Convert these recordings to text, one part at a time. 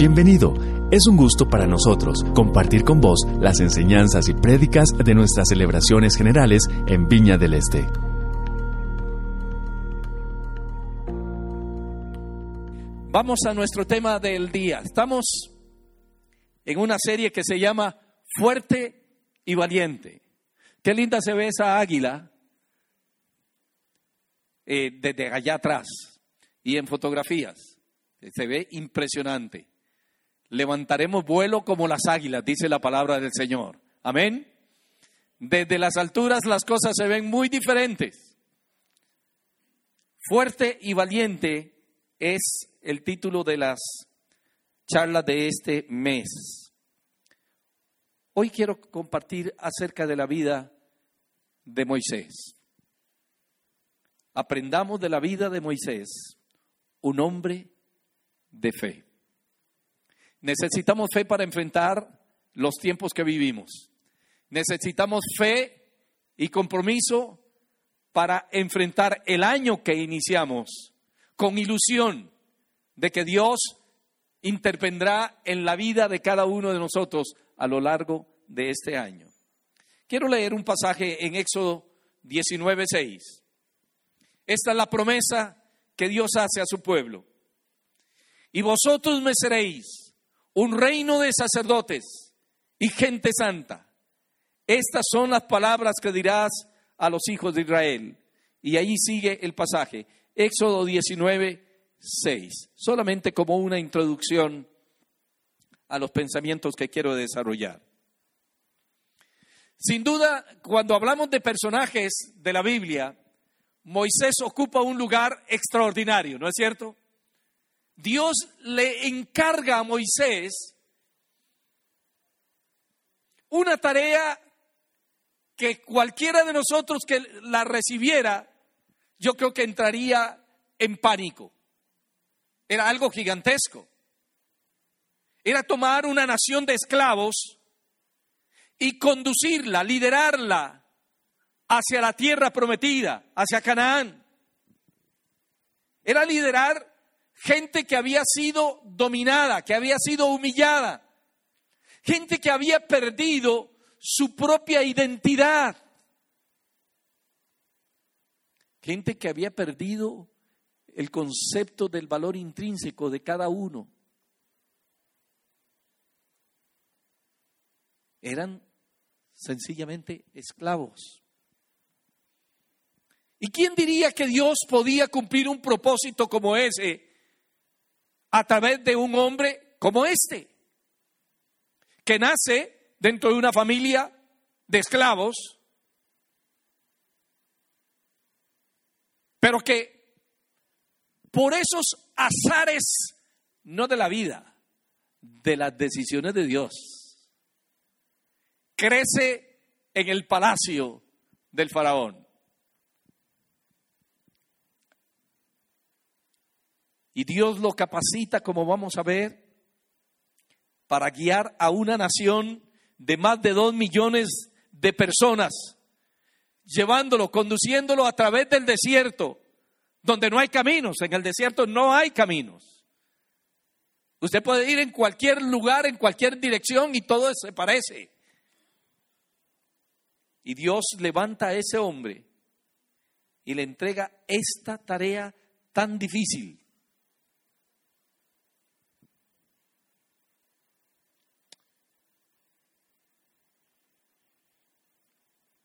Bienvenido. Es un gusto para nosotros compartir con vos las enseñanzas y prédicas de nuestras celebraciones generales en Viña del Este. Vamos a nuestro tema del día. Estamos en una serie que se llama Fuerte y Valiente. Qué linda se ve esa águila eh, desde allá atrás y en fotografías. Se ve impresionante. Levantaremos vuelo como las águilas, dice la palabra del Señor. Amén. Desde las alturas las cosas se ven muy diferentes. Fuerte y valiente es el título de las charlas de este mes. Hoy quiero compartir acerca de la vida de Moisés. Aprendamos de la vida de Moisés, un hombre de fe. Necesitamos fe para enfrentar los tiempos que vivimos. Necesitamos fe y compromiso para enfrentar el año que iniciamos con ilusión de que Dios intervendrá en la vida de cada uno de nosotros a lo largo de este año. Quiero leer un pasaje en Éxodo 19:6. Esta es la promesa que Dios hace a su pueblo. Y vosotros me seréis un reino de sacerdotes y gente santa. Estas son las palabras que dirás a los hijos de Israel. Y ahí sigue el pasaje. Éxodo 19, 6, solamente como una introducción a los pensamientos que quiero desarrollar. Sin duda, cuando hablamos de personajes de la Biblia, Moisés ocupa un lugar extraordinario, ¿no es cierto? Dios le encarga a Moisés una tarea que cualquiera de nosotros que la recibiera, yo creo que entraría en pánico. Era algo gigantesco. Era tomar una nación de esclavos y conducirla, liderarla hacia la tierra prometida, hacia Canaán. Era liderar gente que había sido dominada, que había sido humillada, gente que había perdido su propia identidad, gente que había perdido el concepto del valor intrínseco de cada uno. Eran sencillamente esclavos. ¿Y quién diría que Dios podía cumplir un propósito como ese a través de un hombre como este? Que nace dentro de una familia de esclavos, pero que por esos azares, no de la vida, de las decisiones de Dios. Crece en el palacio del faraón. Y Dios lo capacita, como vamos a ver, para guiar a una nación de más de dos millones de personas, llevándolo, conduciéndolo a través del desierto, donde no hay caminos. En el desierto no hay caminos. Usted puede ir en cualquier lugar, en cualquier dirección y todo se parece. Y Dios levanta a ese hombre y le entrega esta tarea tan difícil.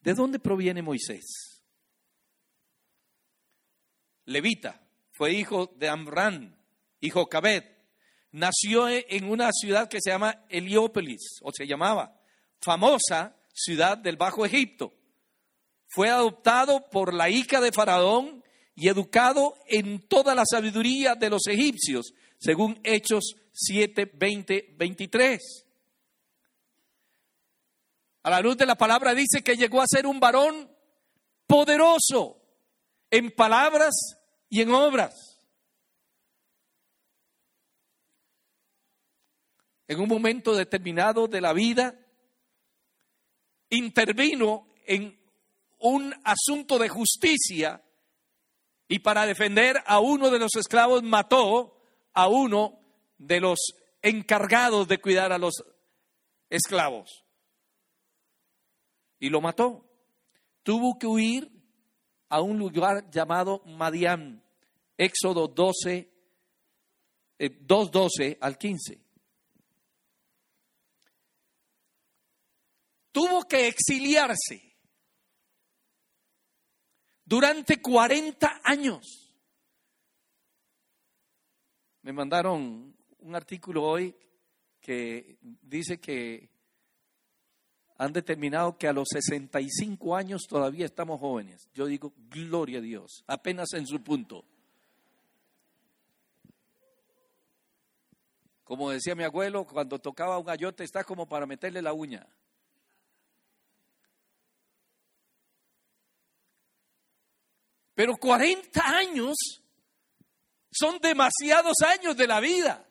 ¿De dónde proviene Moisés? levita, fue hijo de Amran hijo Cabed. Nació en una ciudad que se llama Heliópolis, o se llamaba, famosa ciudad del Bajo Egipto. Fue adoptado por la hija de Faraón y educado en toda la sabiduría de los egipcios, según Hechos 7, 20, 23. A la luz de la palabra dice que llegó a ser un varón poderoso, en palabras y en obras. En un momento determinado de la vida, intervino en un asunto de justicia y para defender a uno de los esclavos mató a uno de los encargados de cuidar a los esclavos. Y lo mató. Tuvo que huir a un lugar llamado Madián, Éxodo 12, 2.12 eh, al 15. Tuvo que exiliarse durante 40 años. Me mandaron un artículo hoy que dice que han determinado que a los 65 años todavía estamos jóvenes. Yo digo, gloria a Dios, apenas en su punto. Como decía mi abuelo, cuando tocaba un gallote está como para meterle la uña. Pero 40 años son demasiados años de la vida.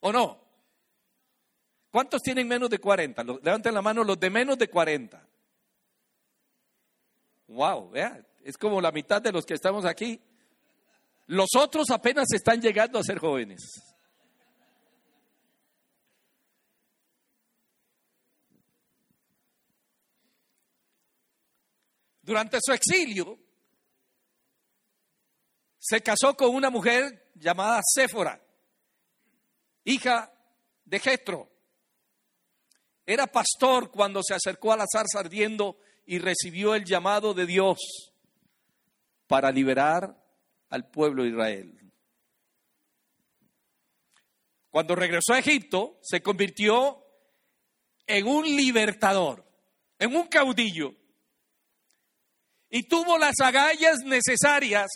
¿O no? ¿Cuántos tienen menos de 40? Levanten la mano los de menos de 40. Wow, vea, es como la mitad de los que estamos aquí. Los otros apenas están llegando a ser jóvenes. Durante su exilio, se casó con una mujer llamada Séfora, hija de Jetro. Era pastor cuando se acercó a la zarza ardiendo y recibió el llamado de Dios para liberar al pueblo de Israel. Cuando regresó a Egipto, se convirtió en un libertador, en un caudillo, y tuvo las agallas necesarias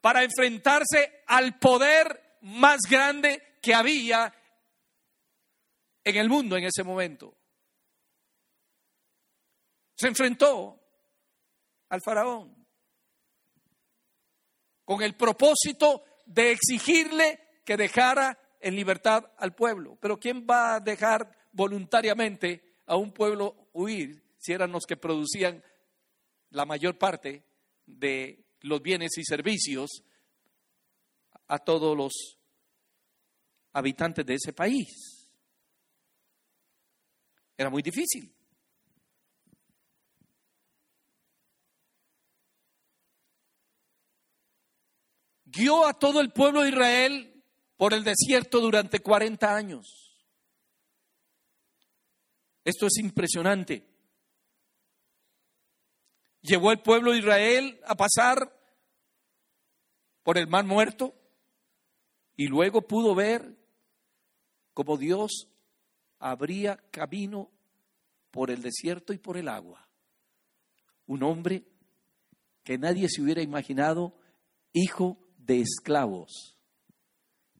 para enfrentarse al poder más grande que había en el mundo en ese momento. Se enfrentó al faraón con el propósito de exigirle que dejara en libertad al pueblo. Pero ¿quién va a dejar voluntariamente a un pueblo huir si eran los que producían la mayor parte de los bienes y servicios a todos los habitantes de ese país? Era muy difícil. Guió a todo el pueblo de Israel por el desierto durante 40 años. Esto es impresionante. Llevó el pueblo de Israel a pasar por el mar muerto y luego pudo ver cómo Dios abría camino por el desierto y por el agua. Un hombre que nadie se hubiera imaginado, hijo de esclavos,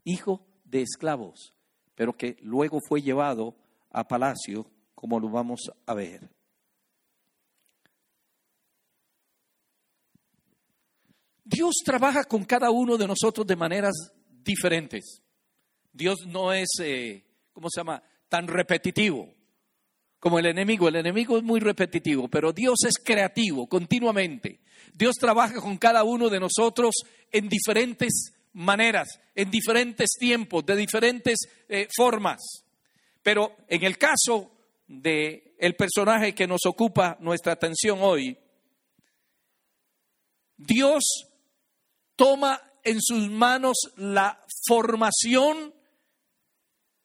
hijo de esclavos, pero que luego fue llevado a palacio, como lo vamos a ver. Dios trabaja con cada uno de nosotros de maneras diferentes. Dios no es, eh, ¿cómo se llama? tan repetitivo como el enemigo. El enemigo es muy repetitivo, pero Dios es creativo continuamente. Dios trabaja con cada uno de nosotros en diferentes maneras, en diferentes tiempos, de diferentes eh, formas. Pero en el caso de el personaje que nos ocupa nuestra atención hoy, Dios toma en sus manos la formación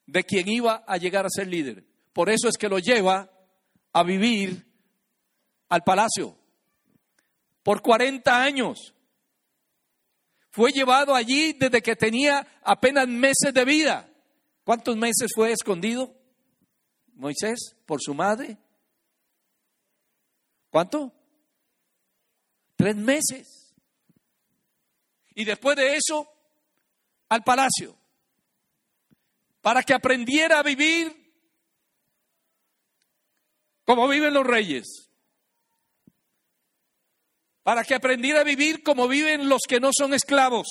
de quien iba a llegar a ser líder. Por eso es que lo lleva a vivir al palacio. Por 40 años. Fue llevado allí desde que tenía apenas meses de vida. ¿Cuántos meses fue escondido Moisés por su madre? ¿Cuánto? Tres meses. Y después de eso, al palacio para que aprendiera a vivir como viven los reyes, para que aprendiera a vivir como viven los que no son esclavos.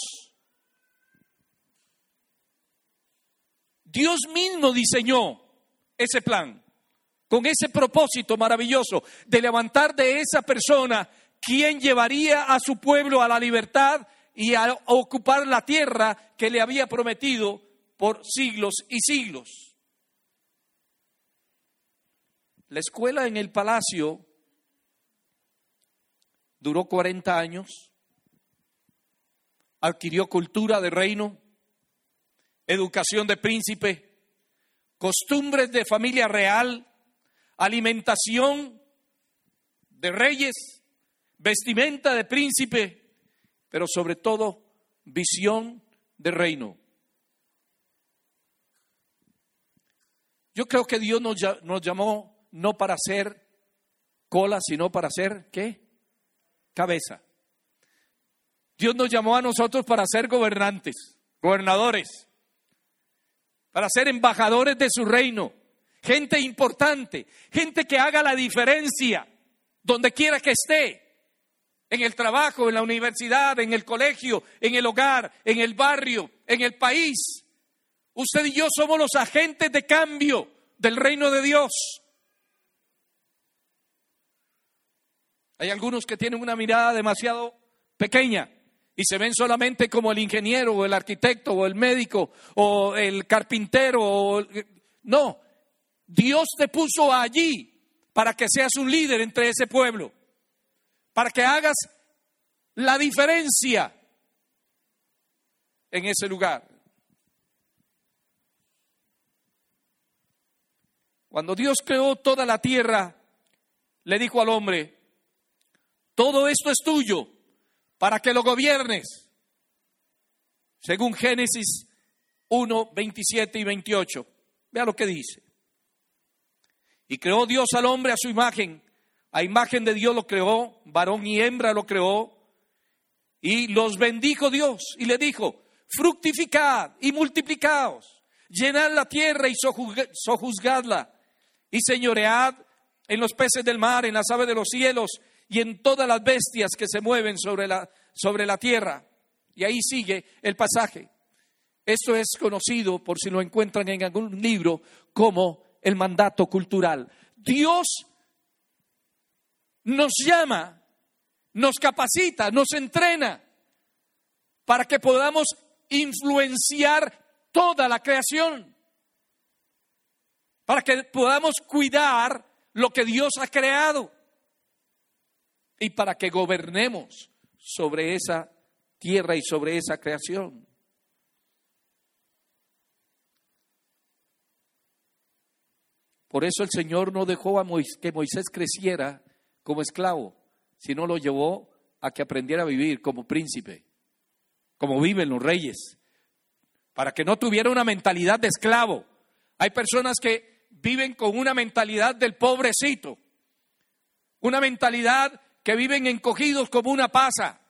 Dios mismo diseñó ese plan con ese propósito maravilloso de levantar de esa persona quien llevaría a su pueblo a la libertad y a ocupar la tierra que le había prometido por siglos y siglos. La escuela en el palacio duró 40 años, adquirió cultura de reino, educación de príncipe, costumbres de familia real, alimentación de reyes, vestimenta de príncipe, pero sobre todo visión de reino. Yo creo que Dios nos, llamó no para ser cola, sino para ser, ¿qué? Cabeza. Dios nos llamó a nosotros para ser gobernantes, gobernadores, para ser embajadores de su reino, gente importante, gente que haga la diferencia donde quiera que esté, en el trabajo, en la universidad, en el colegio, en el hogar, en el barrio, en el país. Usted y yo somos los agentes de cambio del reino de Dios. Hay algunos que tienen una mirada demasiado pequeña y se ven solamente como el ingeniero o el arquitecto o el médico o el carpintero. No, Dios te puso allí para que seas un líder entre ese pueblo, para que hagas la diferencia en ese lugar. Cuando Dios creó toda la tierra, le dijo al hombre, todo esto es tuyo para que lo gobiernes, según Génesis 1, 27 y 28. Vea lo que dice. Y creó Dios al hombre a su imagen. A imagen de Dios lo creó, varón y hembra lo creó. Y los bendijo Dios y le dijo, fructificad y multiplicaos, llenad la tierra y sojuzgadla, y señoread en los peces del mar, en las aves de los cielos y en todas las bestias que se mueven sobre la, sobre la tierra. Y ahí sigue el pasaje. Esto es conocido, por si lo encuentran en algún libro, como el mandato cultural. Dios nos llama, nos capacita, nos entrena para que podamos influenciar toda la creación, para que podamos cuidar lo que Dios ha creado y para que gobernemos sobre esa tierra y sobre esa creación. Por eso el Señor no dejó a que Moisés creciera como esclavo, sino lo llevó a que aprendiera a vivir como príncipe, como viven los reyes, para que no tuviera una mentalidad de esclavo. Hay personas que viven con una mentalidad del pobrecito, una mentalidad que viven encogidos como una pasa.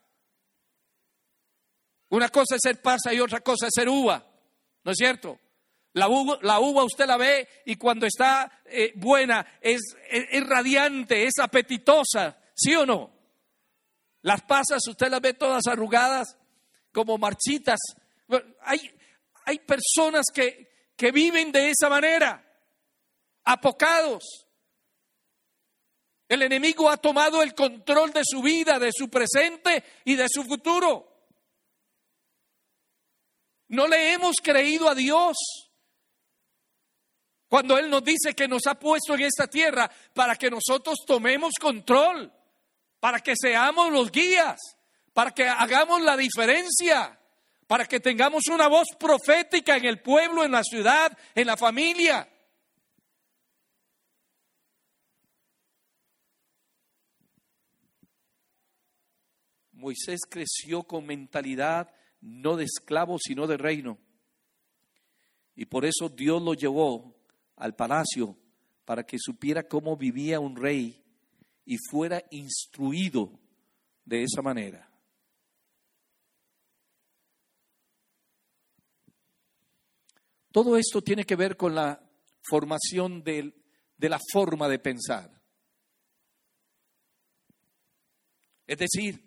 Una cosa es ser pasa y otra cosa es ser uva, ¿no es cierto? La uva, usted la ve y cuando está eh, buena es, es, radiante, es apetitosa, ¿sí o no? Las pasas usted las ve todas arrugadas, como marchitas. Hay, hay personas que, que viven de esa manera, apocados. El enemigo ha tomado el control de su vida, de su presente y de su futuro. No le hemos creído a Dios. Cuando Él nos dice que nos ha puesto en esta tierra para que nosotros tomemos control, para que seamos los guías, para que hagamos la diferencia, para que tengamos una voz profética en el pueblo, en la ciudad, en la familia. Moisés creció con mentalidad no de esclavo, sino de reino. Y por eso Dios lo llevó al palacio para que supiera cómo vivía un rey y fuera instruido de esa manera. Todo esto tiene que ver con la formación de, de la forma de pensar. Es decir,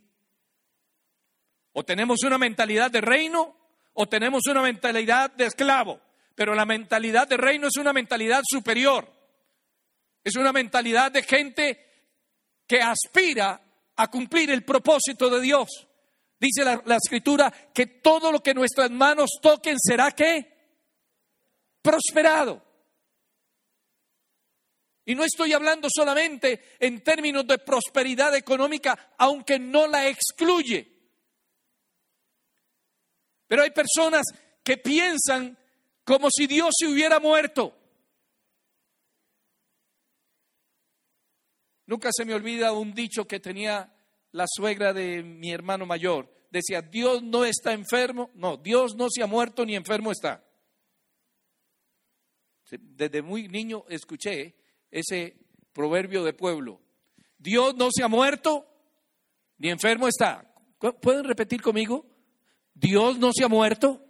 o tenemos una mentalidad de reino o tenemos una mentalidad de esclavo. Pero la mentalidad de reino es una mentalidad superior. Es una mentalidad de gente que aspira a cumplir el propósito de Dios. Dice la, escritura que todo lo que nuestras manos toquen será que prosperado. Y no estoy hablando solamente en términos de prosperidad económica, aunque no la excluye. Pero hay personas que piensan como si Dios se hubiera muerto. Nunca se me olvida un dicho que tenía la suegra de mi hermano mayor. Decía, Dios no está enfermo. No, Dios no se ha muerto ni enfermo está. Desde muy niño escuché ese proverbio de pueblo. Dios no se ha muerto ni enfermo está. ¿Pueden repetir conmigo? Dios no se ha muerto.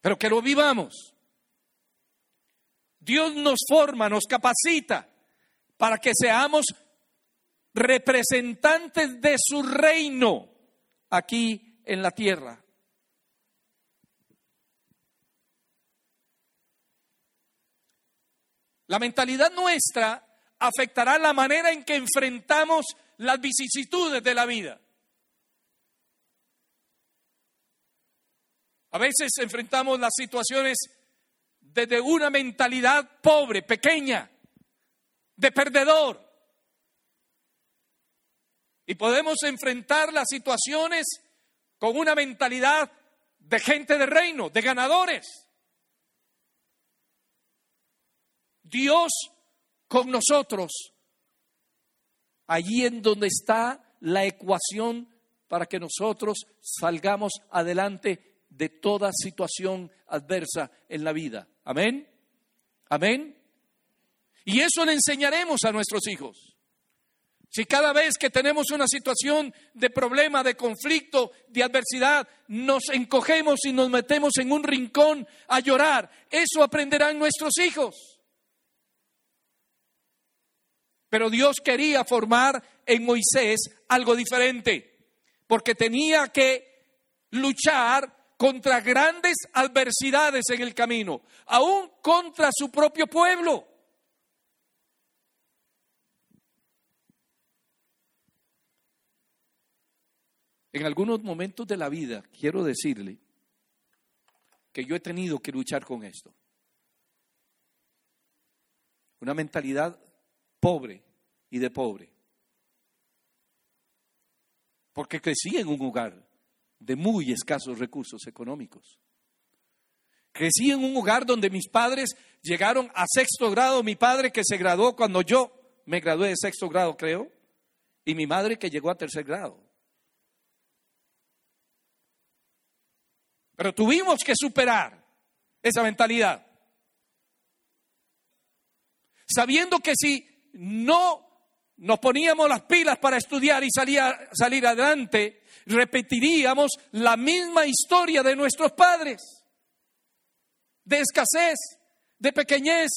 Pero que lo vivamos. Dios nos forma, nos capacita para que seamos representantes de su reino aquí en la tierra. La mentalidad nuestra afectará la manera en que enfrentamos las vicisitudes de la vida. A veces enfrentamos las situaciones desde una mentalidad pobre, pequeña, de perdedor. Y podemos enfrentar las situaciones con una mentalidad de gente de reino, de ganadores. Dios con nosotros, allí en donde está la ecuación para que nosotros salgamos adelante de toda situación adversa en la vida. Amén. Amén. Y eso le enseñaremos a nuestros hijos. Si cada vez que tenemos una situación de problema, de conflicto, de adversidad, nos encogemos y nos metemos en un rincón a llorar, eso aprenderán nuestros hijos. Pero Dios quería formar en Moisés algo diferente, porque tenía que luchar contra grandes adversidades en el camino, aún contra su propio pueblo. En algunos momentos de la vida, quiero decirle que yo he tenido que luchar con esto. Una mentalidad pobre y de pobre. Porque crecí en un hogar de muy escasos recursos económicos. Crecí en un hogar donde mis padres llegaron a sexto grado, mi padre que se graduó cuando yo me gradué de sexto grado, creo, y mi madre que llegó a tercer grado. Pero tuvimos que superar esa mentalidad. Sabiendo que si no nos poníamos las pilas para estudiar y salir, salir adelante, repetiríamos la misma historia de nuestros padres, de escasez, de pequeñez,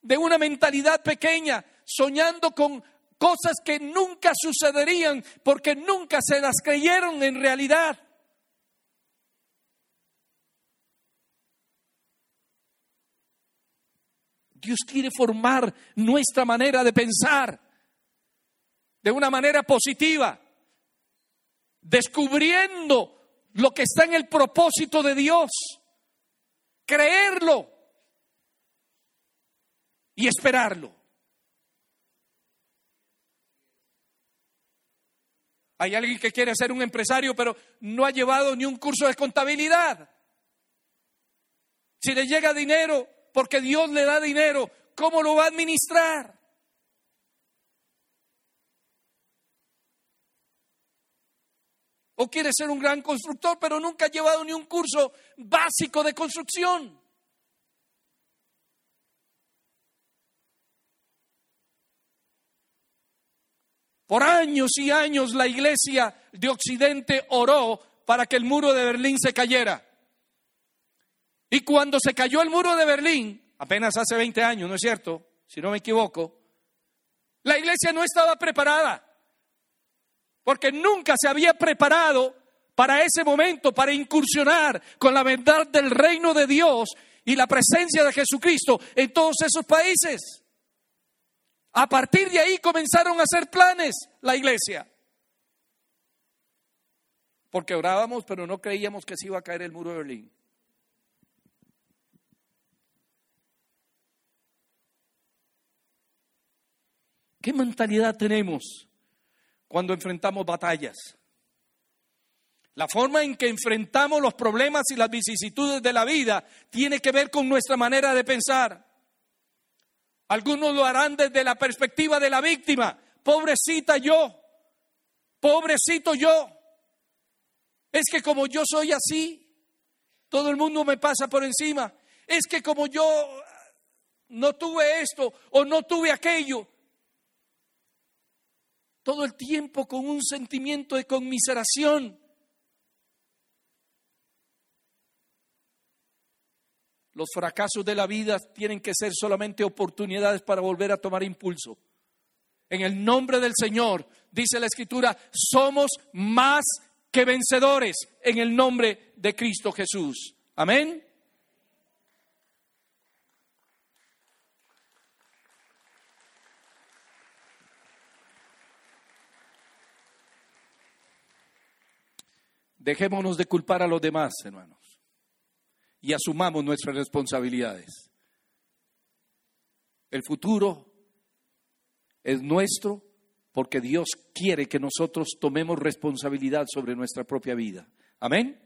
de una mentalidad pequeña, soñando con cosas que nunca sucederían porque nunca se las creyeron en realidad. Dios quiere formar nuestra manera de pensar de una manera positiva, descubriendo lo que está en el propósito de Dios, creerlo y esperarlo. Hay alguien que quiere ser un empresario, pero no ha llevado ni un curso de contabilidad. Si le llega dinero, porque Dios le da dinero, ¿cómo lo va a administrar? O quiere ser un gran constructor, pero nunca ha llevado ni un curso básico de construcción. Por años y años la iglesia de Occidente oró para que el muro de Berlín se cayera. Y cuando se cayó el muro de Berlín, apenas hace 20 años, ¿no es cierto? Si no me equivoco, la iglesia no estaba preparada, porque nunca se había preparado para ese momento, para incursionar con la verdad del reino de Dios y la presencia de Jesucristo en todos esos países. A partir de ahí comenzaron a hacer planes la iglesia. Porque orábamos, pero no creíamos que se iba a caer el muro de Berlín. ¿Qué mentalidad tenemos cuando enfrentamos batallas? La forma en que enfrentamos los problemas y las vicisitudes de la vida tiene que ver con nuestra manera de pensar. Algunos lo harán desde la perspectiva de la víctima. Pobrecita yo, pobrecito yo. Es que como yo soy así, todo el mundo me pasa por encima. Es que como yo no tuve esto o no tuve aquello, todo el tiempo con un sentimiento de conmiseración. Los fracasos de la vida tienen que ser solamente oportunidades para volver a tomar impulso. En el nombre del Señor, dice la Escritura, somos más que vencedores en el nombre de Cristo Jesús. Amén. Dejémonos de culpar a los demás, hermanos y asumamos nuestras responsabilidades. El futuro es nuestro porque Dios quiere que nosotros tomemos responsabilidad sobre nuestra propia vida. Amén.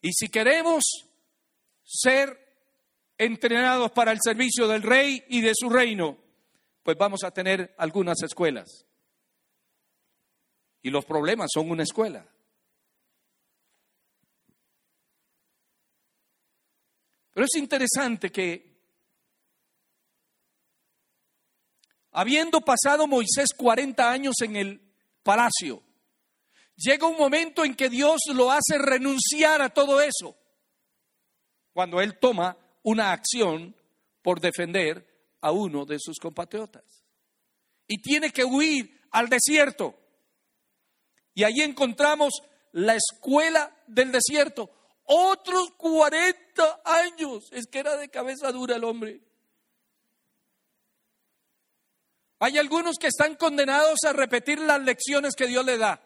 Y si queremos ser entrenados para el servicio del rey y de su reino, pues vamos a tener algunas escuelas. Y los problemas son una escuela. Pero es interesante que habiendo pasado Moisés 40 años en el palacio, llega un momento en que Dios lo hace renunciar a todo eso, cuando él toma una acción por defender a uno de sus compatriotas. Y tiene que huir al desierto. Y ahí encontramos la escuela del desierto otros 40 años. Es que era de cabeza dura el hombre. Hay algunos que están condenados a repetir las lecciones que Dios le da.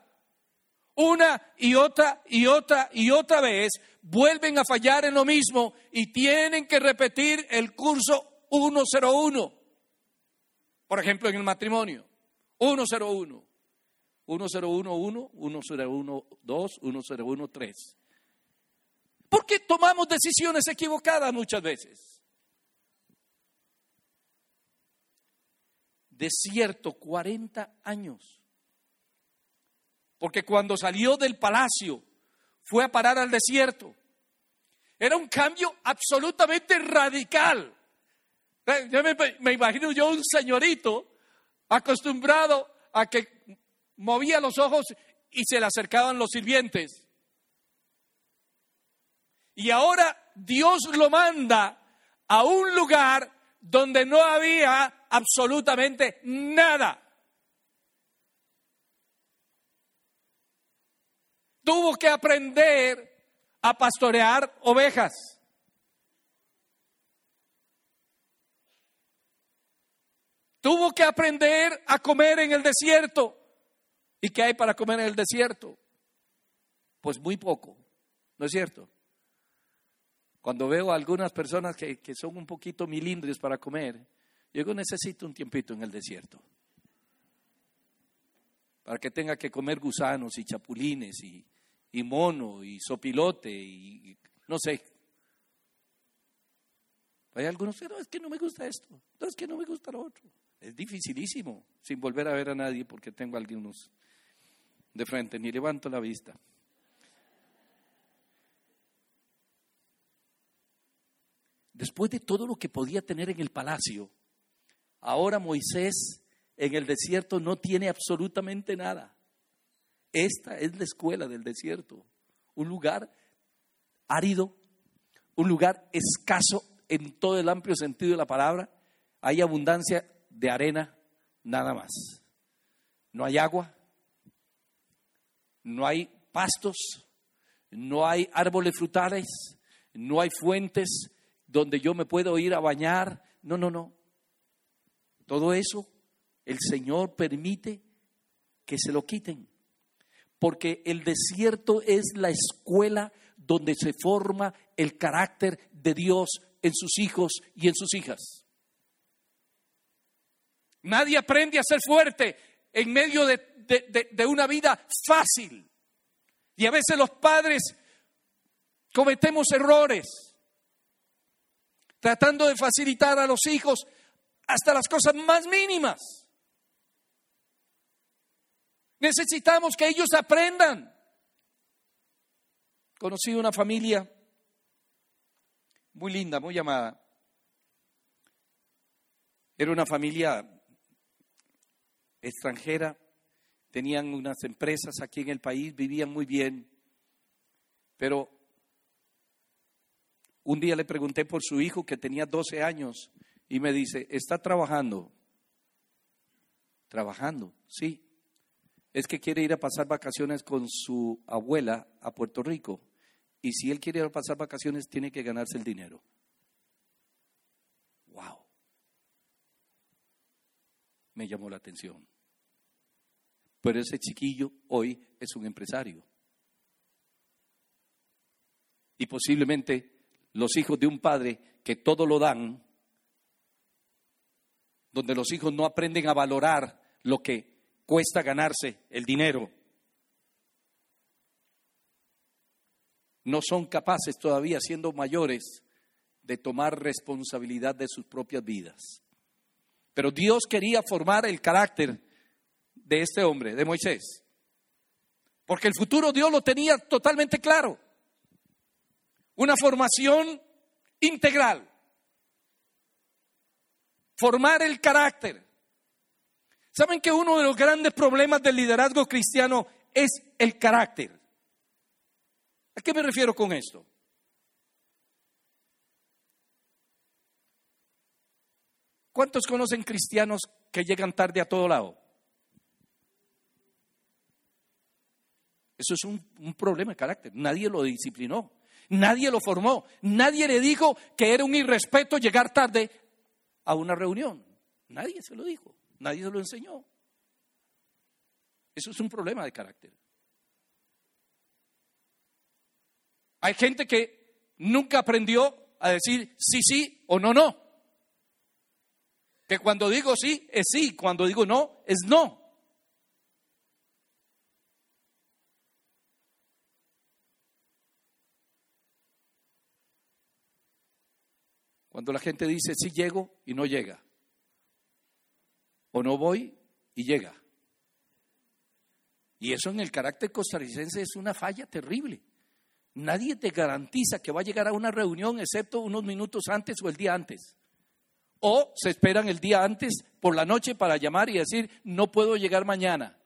Una y otra y otra y otra vez vuelven a fallar en lo mismo y tienen que repetir el curso 101. Por ejemplo, en el matrimonio. 101. 101, 1, 101, 2, 101, 3. Porque tomamos decisiones equivocadas muchas veces. Desierto, 40 años. Porque cuando salió del palacio, fue a parar al desierto. Era un cambio absolutamente radical. Eh, yo me, me, imagino yo un señorito acostumbrado a que movía los ojos y se le acercaban los sirvientes. Y ahora Dios lo manda a un lugar donde no había absolutamente nada. Tuvo que aprender a pastorear ovejas. Tuvo que aprender a comer en el desierto. ¿Y qué hay para comer en el desierto? Pues muy poco, ¿no es cierto? Cuando veo a algunas personas que, son un poquito milindres para comer, yo necesito un tiempito en el desierto. Para que tenga que comer gusanos y chapulines y, mono y sopilote y, no sé. Hay algunos que no, es que no me gusta esto, no, es que no me gusta lo otro. Es dificilísimo sin volver a ver a nadie porque tengo algunos de frente, ni levanto la vista. Después de todo lo que podía tener en el palacio, ahora Moisés en el desierto no tiene absolutamente nada. Esta es la escuela del desierto, un lugar árido, un lugar escaso en todo el amplio sentido de la palabra. Hay abundancia de arena, nada más. No hay agua, no hay pastos, no hay árboles frutales, no hay fuentes, donde yo me puedo ir a bañar. No, no, no. Todo eso el Señor permite que se lo quiten. Porque el desierto es la escuela donde se forma el carácter de Dios en sus hijos y en sus hijas. Nadie aprende a ser fuerte en medio de, una vida fácil. Y a veces los padres cometemos errores tratando de facilitar a los hijos hasta las cosas más mínimas. Necesitamos que ellos aprendan. Conocí una familia muy linda, muy llamada. Era una familia extranjera, tenían unas empresas aquí en el país, vivían muy bien, pero un día le pregunté por su hijo que tenía 12 años y me dice, ¿está trabajando? Trabajando, sí. Es que quiere ir a pasar vacaciones con su abuela a Puerto Rico. Y si él quiere ir a pasar vacaciones, tiene que ganarse el dinero. ¡Wow! Me llamó la atención. Pero ese chiquillo hoy es un empresario. Y posiblemente los hijos de un padre que todo lo dan, donde los hijos no aprenden a valorar lo que cuesta ganarse el dinero. No son capaces todavía, siendo mayores, de tomar responsabilidad de sus propias vidas. Pero Dios quería formar el carácter de este hombre, de Moisés. Porque el futuro Dios lo tenía totalmente claro. Una formación integral. Formar el carácter. ¿Saben que uno de los grandes problemas del liderazgo cristiano es el carácter? ¿A qué me refiero con esto? ¿Cuántos conocen cristianos que llegan tarde a todo lado? Eso es un, un, problema de carácter. Nadie lo disciplinó, nadie lo formó, nadie le dijo que era un irrespeto llegar tarde a una reunión. Nadie se lo dijo. Nadie se lo enseñó. Eso es un problema de carácter. Hay gente que nunca aprendió a decir sí, sí o no, no. Que cuando digo sí, es sí, cuando digo no, es no. Cuando la gente dice sí llego y no llega o no voy y llega. Y eso en el carácter costarricense es una falla terrible. Nadie te garantiza que va a llegar a una reunión excepto unos minutos antes o el día antes. O se esperan el día antes por la noche para llamar y decir, no puedo llegar mañana.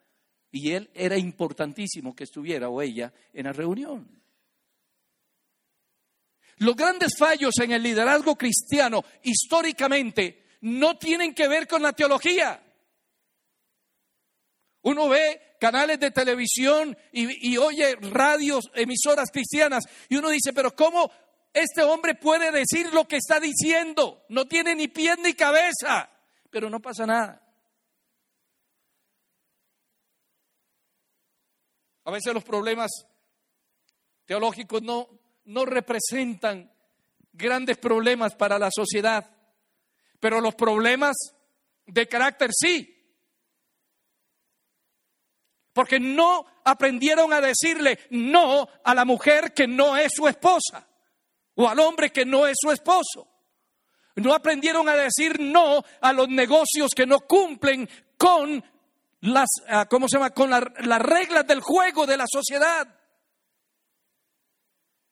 Y él era importantísimo que estuviera o ella en la reunión. Los grandes fallos en el liderazgo cristiano históricamente no tienen que ver con la teología. Uno ve canales de televisión y, oye radios, emisoras cristianas, y uno dice, pero ¿cómo este hombre puede decir lo que está diciendo? No tiene ni pie ni cabeza, pero no pasa nada. A veces los problemas teológicos no, no representan grandes problemas para la sociedad pero los problemas de carácter sí. Porque no aprendieron a decirle no a la mujer que no es su esposa o al hombre que no es su esposo. No aprendieron a decir no a los negocios que no cumplen con las, ah, ¿cómo se llama? Con las reglas del juego de la sociedad.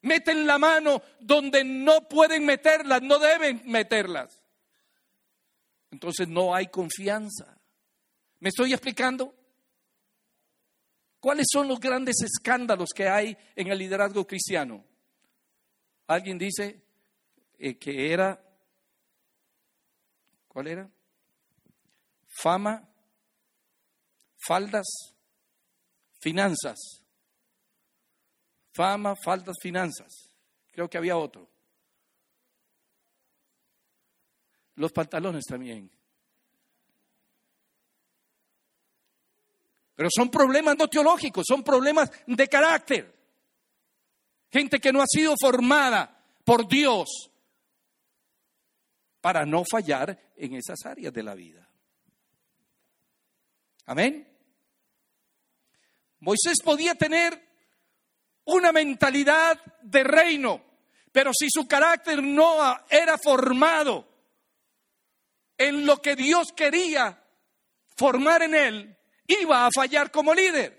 Meten la mano donde no pueden meterlas, no deben meterlas entonces no hay confianza. ¿Me estoy explicando? ¿Cuáles son los grandes escándalos que hay en el liderazgo cristiano? Alguien dice eh, que era, ¿cuál era? Fama, faldas, finanzas. Fama, faldas, finanzas. Creo que había otro. Los pantalones también. Pero son problemas no teológicos, son problemas de carácter. Gente que no ha sido formada por Dios para no fallar en esas áreas de la vida. Amén. Moisés podía tener una mentalidad de reino, pero si su carácter no era formado en lo que Dios quería formar en él, iba a fallar como líder.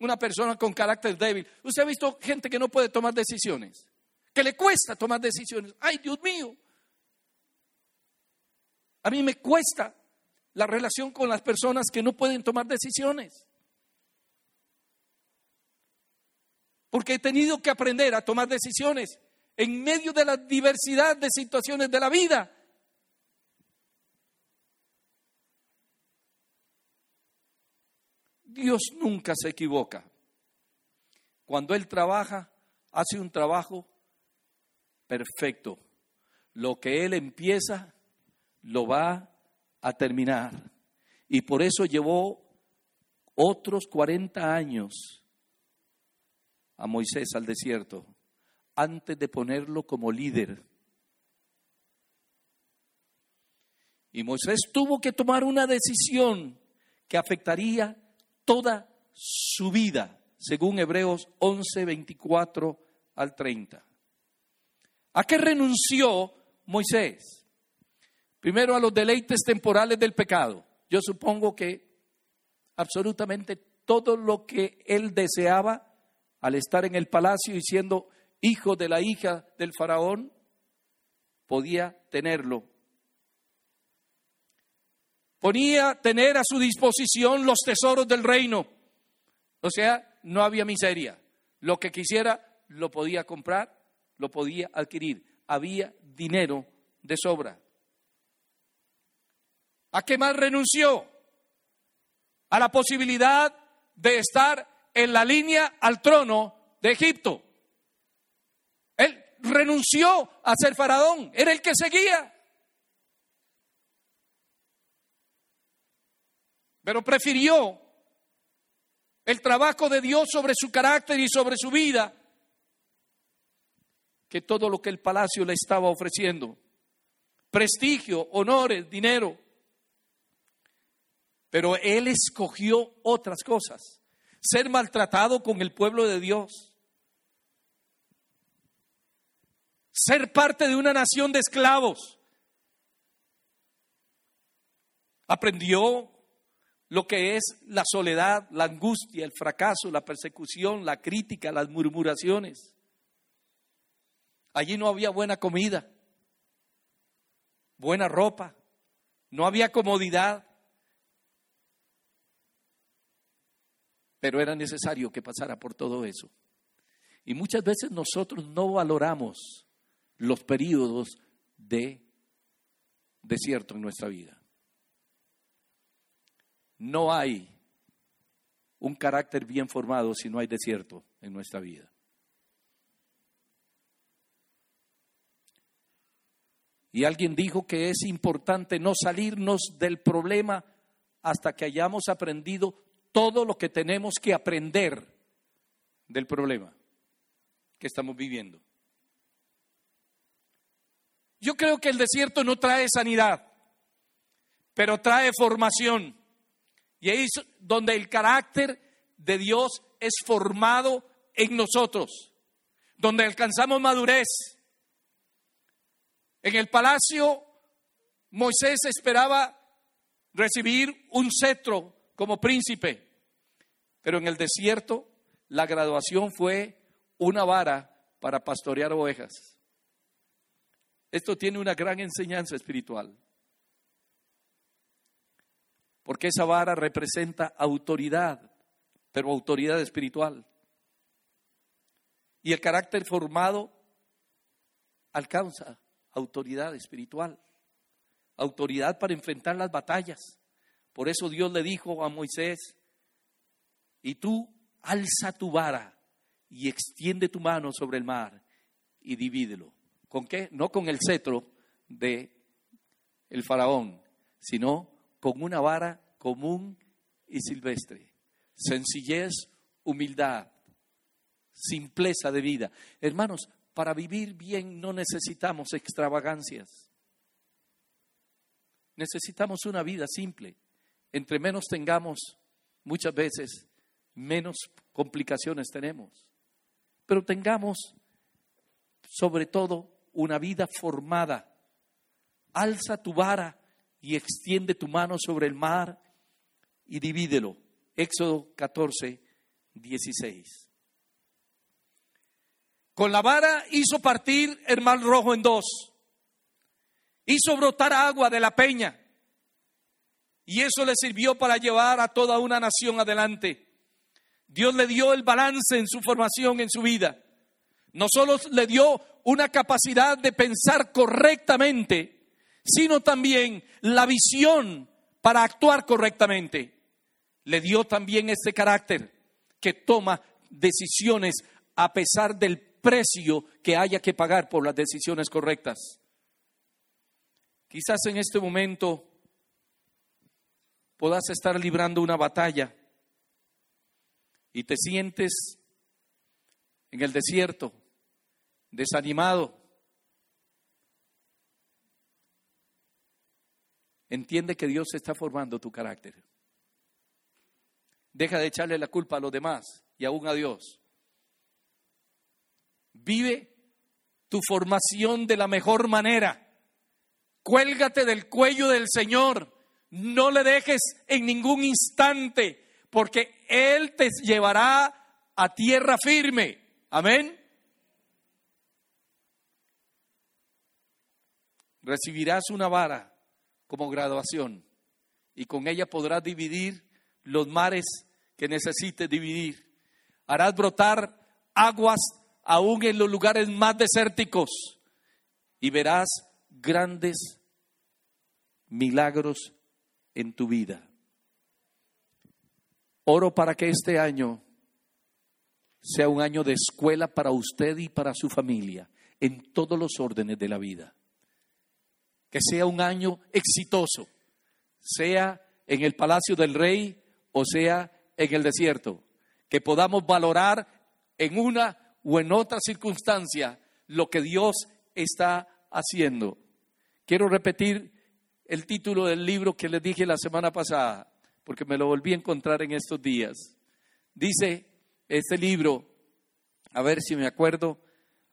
Una persona con carácter débil. Usted ha visto gente que no puede tomar decisiones, que le cuesta tomar decisiones. Ay, Dios mío. A mí me cuesta la relación con las personas que no pueden tomar decisiones. Porque he tenido que aprender a tomar decisiones en medio de la diversidad de situaciones de la vida. Dios nunca se equivoca. Cuando Él trabaja, hace un trabajo perfecto. Lo que Él empieza, lo va a terminar. Y por eso llevó otros 40 años a Moisés al desierto antes de ponerlo como líder. Y Moisés tuvo que tomar una decisión que afectaría toda su vida, según Hebreos 11, 24 al 30. ¿A qué renunció Moisés? Primero a los deleites temporales del pecado. Yo supongo que absolutamente todo lo que él deseaba al estar en el palacio y siendo hijo de la hija del faraón, podía tenerlo ponía tener a su disposición los tesoros del reino. O sea, no había miseria. Lo que quisiera lo podía comprar, lo podía adquirir. Había dinero de sobra. ¿A qué más renunció? A la posibilidad de estar en la línea al trono de Egipto. Él renunció a ser faraón, era el que seguía. pero prefirió el trabajo de Dios sobre su carácter y sobre su vida que todo lo que el palacio le estaba ofreciendo. Prestigio, honores, dinero. Pero él escogió otras cosas. Ser maltratado con el pueblo de Dios. Ser parte de una nación de esclavos. Aprendió lo que es la soledad, la angustia, el fracaso, la persecución, la crítica, las murmuraciones. Allí no había buena comida, buena ropa, no había comodidad, pero era necesario que pasara por todo eso. Y muchas veces nosotros no valoramos los periodos de desierto en nuestra vida no hay un carácter bien formado si no hay desierto en nuestra vida. Y alguien dijo que es importante no salirnos del problema hasta que hayamos aprendido todo lo que tenemos que aprender del problema que estamos viviendo. Yo creo que el desierto no trae sanidad, pero trae formación. Y ahí es donde el carácter de Dios es formado en nosotros, donde alcanzamos madurez. En el palacio, Moisés esperaba recibir un cetro como príncipe, pero en el desierto la graduación fue una vara para pastorear ovejas. Esto tiene una gran enseñanza espiritual porque esa vara representa autoridad, pero autoridad espiritual. Y el carácter formado alcanza autoridad espiritual, autoridad para enfrentar las batallas. Por eso Dios le dijo a Moisés, y tú alza tu vara y extiende tu mano sobre el mar y divídelo. ¿Con qué? No con el cetro de el faraón, sino con una vara común y silvestre. Sencillez, humildad, simpleza de vida. Hermanos, para vivir bien no necesitamos extravagancias. Necesitamos una vida simple. Entre menos tengamos, muchas veces, menos complicaciones tenemos. Pero tengamos, sobre todo, una vida formada. Alza tu vara y extiende tu mano sobre el mar y divídelo. Éxodo 14, 16. Con la vara hizo partir el mar rojo en dos. Hizo brotar agua de la peña. Y eso le sirvió para llevar a toda una nación adelante. Dios le dio el balance en su formación, en su vida. No solo le dio una capacidad de pensar correctamente, sino también la visión para actuar correctamente. Le dio también este carácter que toma decisiones a pesar del precio que haya que pagar por las decisiones correctas. Quizás en este momento puedas estar librando una batalla y te sientes en el desierto, desanimado. Entiende que Dios está formando tu carácter. Deja de echarle la culpa a los demás y aún a Dios. Vive tu formación de la mejor manera. Cuélgate del cuello del Señor. No le dejes en ningún instante porque Él te llevará a tierra firme. Amén. Recibirás una vara como graduación y con ella podrás dividir los mares que necesites dividir. Harás brotar aguas aún en los lugares más desérticos y verás grandes milagros en tu vida. Oro para que este año sea un año de escuela para usted y para su familia en todos los órdenes de la vida. Que sea un año exitoso, sea en el palacio del rey o sea en el desierto. Que podamos valorar en una o en otra circunstancia lo que Dios está haciendo. Quiero repetir el título del libro que les dije la semana pasada porque me lo volví a encontrar en estos días. Dice este libro, a ver si me acuerdo,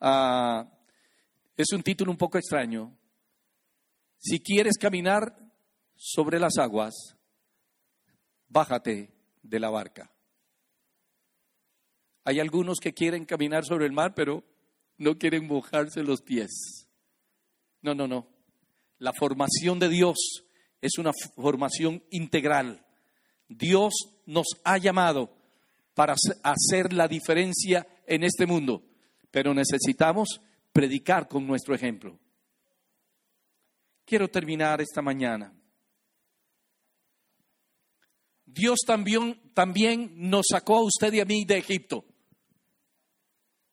ah, es un título un poco extraño. Si quieres caminar sobre las aguas, bájate de la barca. Hay algunos que quieren caminar sobre el mar, pero no quieren mojarse los pies. No, no, no. La formación de Dios es una formación integral. Dios nos ha llamado para hacer la diferencia en este mundo, pero necesitamos predicar con nuestro ejemplo. Quiero terminar esta mañana. Dios también, también nos sacó a usted y a mí de Egipto,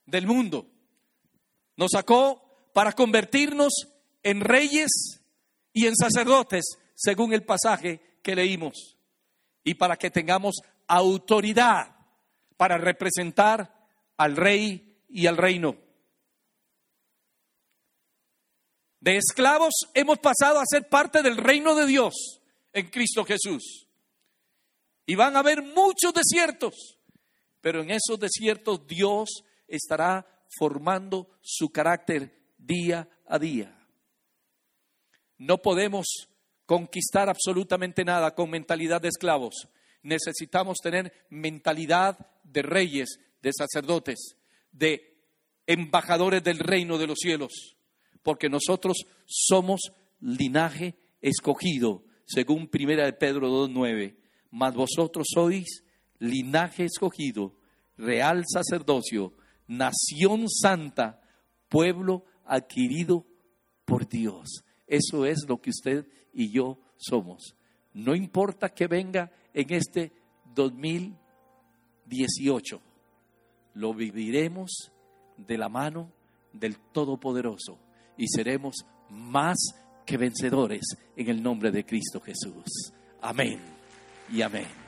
del mundo. Nos sacó para convertirnos en reyes y en sacerdotes, según el pasaje que leímos y para que tengamos autoridad para representar al rey y al reino. De esclavos hemos pasado a ser parte del reino de Dios en Cristo Jesús. Y van a haber muchos desiertos, pero en esos desiertos Dios estará formando su carácter día a día. No podemos conquistar absolutamente nada con mentalidad de esclavos. Necesitamos tener mentalidad de reyes, de sacerdotes, de embajadores del reino de los cielos, porque nosotros somos linaje escogido, según Primera de Pedro 2.9, mas vosotros sois linaje escogido, real sacerdocio, nación santa, pueblo adquirido por Dios. Eso es lo que usted y yo somos. No importa que venga en este 2018, lo viviremos de la mano del Todopoderoso y seremos más que vencedores en el nombre de Cristo Jesús. Amén y amén.